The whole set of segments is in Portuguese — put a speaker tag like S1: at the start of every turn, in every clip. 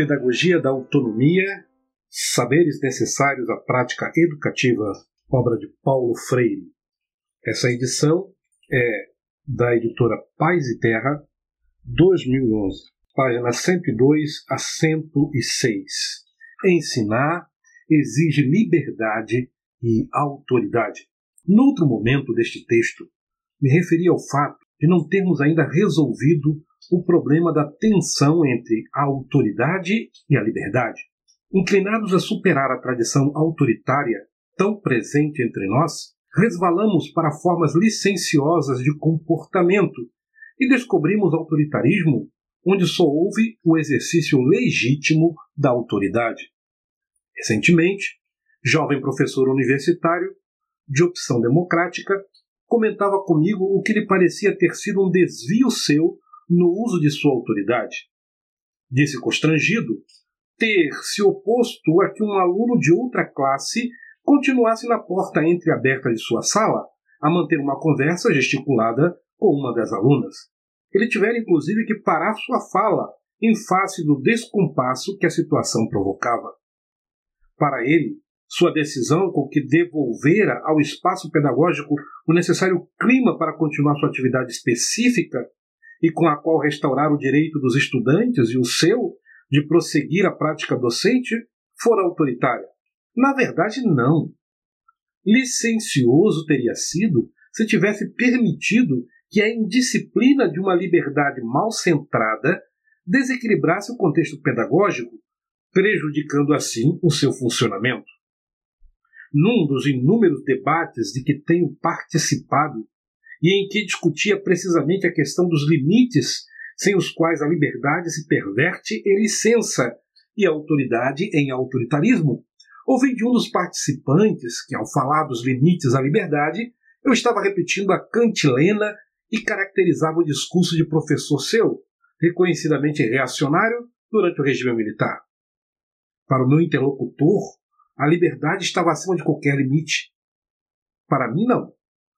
S1: Pedagogia da Autonomia, Saberes Necessários à Prática Educativa, obra de Paulo Freire. Essa edição é da editora Paz e Terra, 2011, páginas 102 a 106. Ensinar exige liberdade e autoridade. No outro momento deste texto, me referi ao fato de não termos ainda resolvido o problema da tensão entre a autoridade e a liberdade. Inclinados a superar a tradição autoritária tão presente entre nós, resvalamos para formas licenciosas de comportamento e descobrimos autoritarismo onde só houve o exercício legítimo da autoridade. Recentemente, jovem professor universitário de opção democrática comentava comigo o que lhe parecia ter sido um desvio seu no uso de sua autoridade. Disse constrangido ter se oposto a que um aluno de outra classe continuasse na porta entreaberta de sua sala a manter uma conversa gesticulada com uma das alunas. Ele tivera inclusive que parar sua fala em face do descompasso que a situação provocava. Para ele, sua decisão com que devolvera ao espaço pedagógico o necessário clima para continuar sua atividade específica e com a qual restaurar o direito dos estudantes e o seu de prosseguir a prática docente fora autoritária. Na verdade, não. Licencioso teria sido se tivesse permitido que a indisciplina de uma liberdade mal centrada desequilibrasse o contexto pedagógico, prejudicando assim o seu funcionamento. Num dos inúmeros debates de que tenho participado e em que discutia precisamente a questão dos limites sem os quais a liberdade se perverte em licença e a autoridade em autoritarismo, ouvi de um dos participantes que, ao falar dos limites à liberdade, eu estava repetindo a cantilena e caracterizava o discurso de professor seu, reconhecidamente reacionário durante o regime militar. Para o meu interlocutor, a liberdade estava acima de qualquer limite. Para mim, não.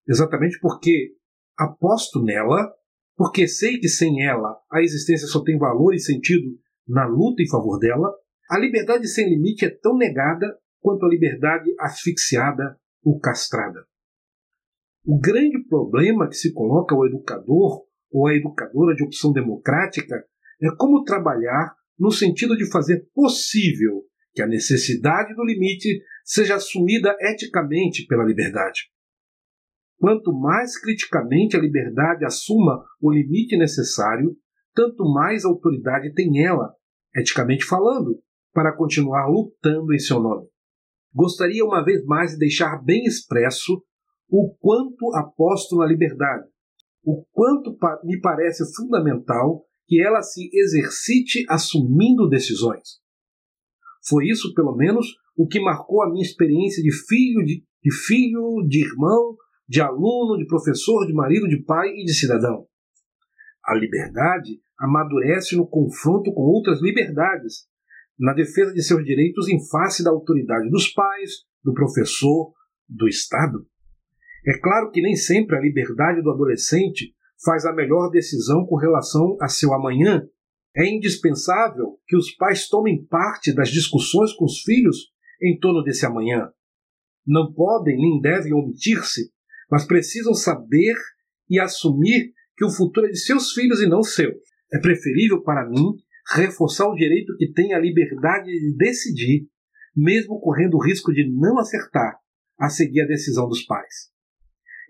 S1: Exatamente porque aposto nela, porque sei que sem ela a existência só tem valor e sentido na luta em favor dela, a liberdade sem limite é tão negada quanto a liberdade asfixiada ou castrada. O grande problema que se coloca ao educador ou à educadora de opção democrática é como trabalhar no sentido de fazer possível que a necessidade do limite seja assumida eticamente pela liberdade. Quanto mais criticamente a liberdade assuma o limite necessário, tanto mais autoridade tem ela, eticamente falando, para continuar lutando em seu nome. Gostaria uma vez mais de deixar bem expresso o quanto aposto na liberdade, o quanto me parece fundamental que ela se exercite assumindo decisões. Foi isso, pelo menos, o que marcou a minha experiência de filho, de, de filho, de irmão, de aluno, de professor, de marido, de pai e de cidadão. A liberdade amadurece no confronto com outras liberdades, na defesa de seus direitos em face da autoridade dos pais, do professor, do Estado. É claro que nem sempre a liberdade do adolescente faz a melhor decisão com relação a seu amanhã. É indispensável que os pais tomem parte das discussões com os filhos em torno desse amanhã. Não podem nem devem omitir-se, mas precisam saber e assumir que o futuro é de seus filhos e não seu. É preferível para mim reforçar o direito que tem a liberdade de decidir, mesmo correndo o risco de não acertar, a seguir a decisão dos pais.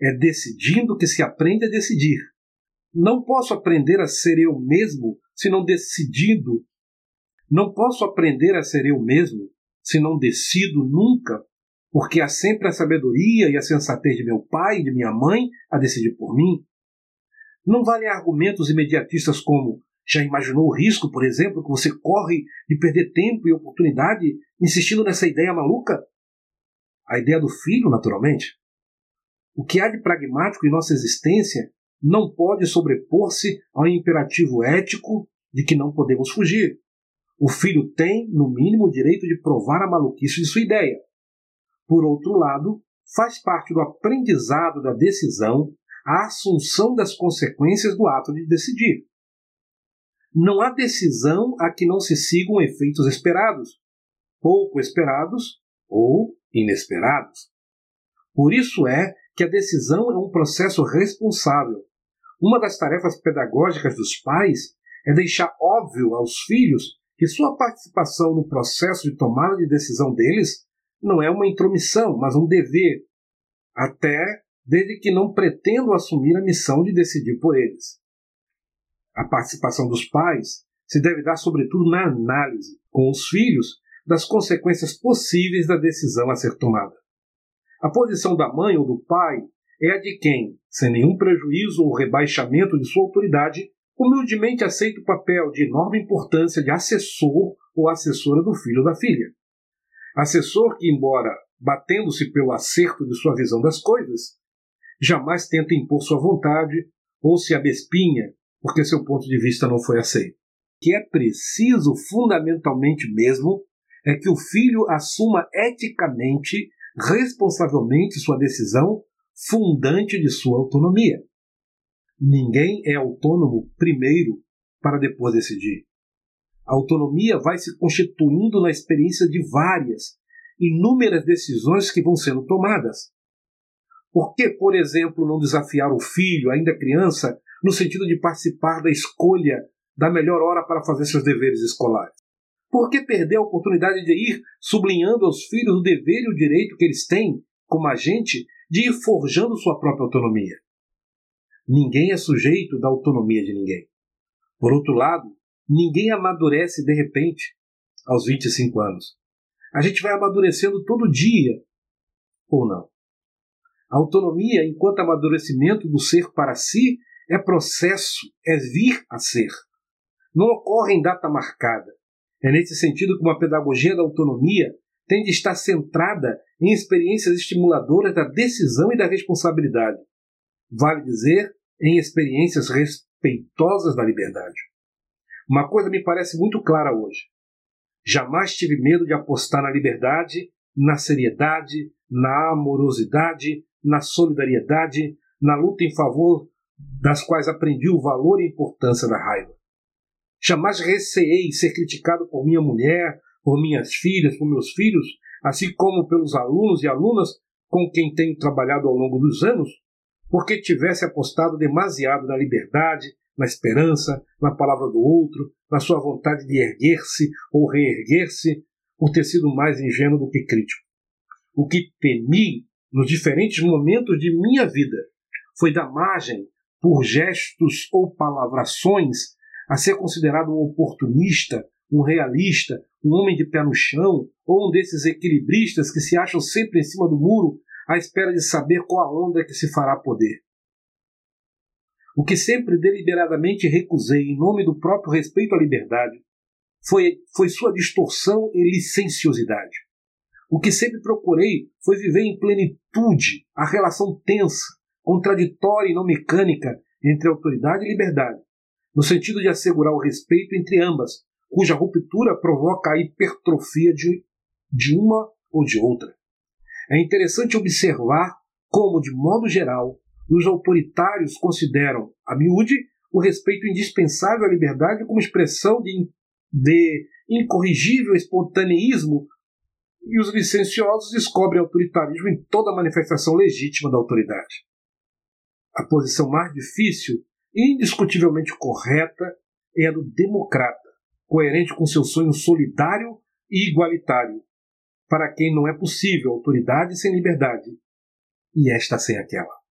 S1: É decidindo que se aprende a decidir. Não posso aprender a ser eu mesmo se não decidindo. Não posso aprender a ser eu mesmo se não decido nunca, porque há sempre a sabedoria e a sensatez de meu pai e de minha mãe a decidir por mim. Não valem argumentos imediatistas como já imaginou o risco, por exemplo, que você corre de perder tempo e oportunidade insistindo nessa ideia maluca? A ideia do filho, naturalmente. O que há de pragmático em nossa existência não pode sobrepor-se ao imperativo ético de que não podemos fugir. O filho tem, no mínimo, o direito de provar a maluquice de sua ideia. Por outro lado, faz parte do aprendizado da decisão a assunção das consequências do ato de decidir. não há decisão a que não se sigam efeitos esperados, pouco esperados ou inesperados. Por isso é que a decisão é um processo responsável. Uma das tarefas pedagógicas dos pais é deixar óbvio aos filhos que sua participação no processo de tomada de decisão deles não é uma intromissão, mas um dever, até desde que não pretendam assumir a missão de decidir por eles. A participação dos pais se deve dar, sobretudo, na análise com os filhos das consequências possíveis da decisão a ser tomada. A posição da mãe ou do pai é a de quem, sem nenhum prejuízo ou rebaixamento de sua autoridade, humildemente aceita o papel de enorme importância de assessor ou assessora do filho ou da filha. Assessor que, embora batendo-se pelo acerto de sua visão das coisas, jamais tenta impor sua vontade ou se abespinha porque seu ponto de vista não foi aceito. O que é preciso, fundamentalmente mesmo, é que o filho assuma eticamente, responsavelmente sua decisão fundante de sua autonomia. Ninguém é autônomo primeiro para depois decidir. A autonomia vai se constituindo na experiência de várias, inúmeras decisões que vão sendo tomadas. Por que, por exemplo, não desafiar o filho, ainda criança, no sentido de participar da escolha da melhor hora para fazer seus deveres escolares? Por que perder a oportunidade de ir sublinhando aos filhos o dever e o direito que eles têm, como agente, de ir forjando sua própria autonomia? Ninguém é sujeito da autonomia de ninguém. Por outro lado, ninguém amadurece de repente aos 25 anos. A gente vai amadurecendo todo dia, ou não. A autonomia, enquanto amadurecimento do ser para si, é processo, é vir a ser. Não ocorre em data marcada. É nesse sentido que uma pedagogia da autonomia tem de estar centrada em experiências estimuladoras da decisão e da responsabilidade. Vale dizer, em experiências respeitosas da liberdade. Uma coisa me parece muito clara hoje. Jamais tive medo de apostar na liberdade, na seriedade, na amorosidade, na solidariedade, na luta em favor das quais aprendi o valor e importância da raiva. Jamais receei ser criticado por minha mulher, por minhas filhas, por meus filhos, assim como pelos alunos e alunas com quem tenho trabalhado ao longo dos anos, porque tivesse apostado demasiado na liberdade, na esperança, na palavra do outro, na sua vontade de erguer-se ou reerguer-se, por ter sido mais ingênuo do que crítico. O que temi nos diferentes momentos de minha vida foi dar margem, por gestos ou palavrações, a ser considerado um oportunista, um realista, um homem de pé no chão, ou um desses equilibristas que se acham sempre em cima do muro à espera de saber qual a onda que se fará poder. O que sempre deliberadamente recusei em nome do próprio respeito à liberdade foi, foi sua distorção e licenciosidade. O que sempre procurei foi viver em plenitude a relação tensa, contraditória e não mecânica entre autoridade e liberdade, no sentido de assegurar o respeito entre ambas, cuja ruptura provoca a hipertrofia de, de uma ou de outra. É interessante observar como, de modo geral, os autoritários consideram, a miúde, o respeito indispensável à liberdade como expressão de, de incorrigível espontaneísmo e os licenciosos descobrem autoritarismo em toda manifestação legítima da autoridade. A posição mais difícil indiscutivelmente correta é a do democrata, coerente com seu sonho solidário e igualitário, para quem não é possível autoridade sem liberdade, e esta sem aquela.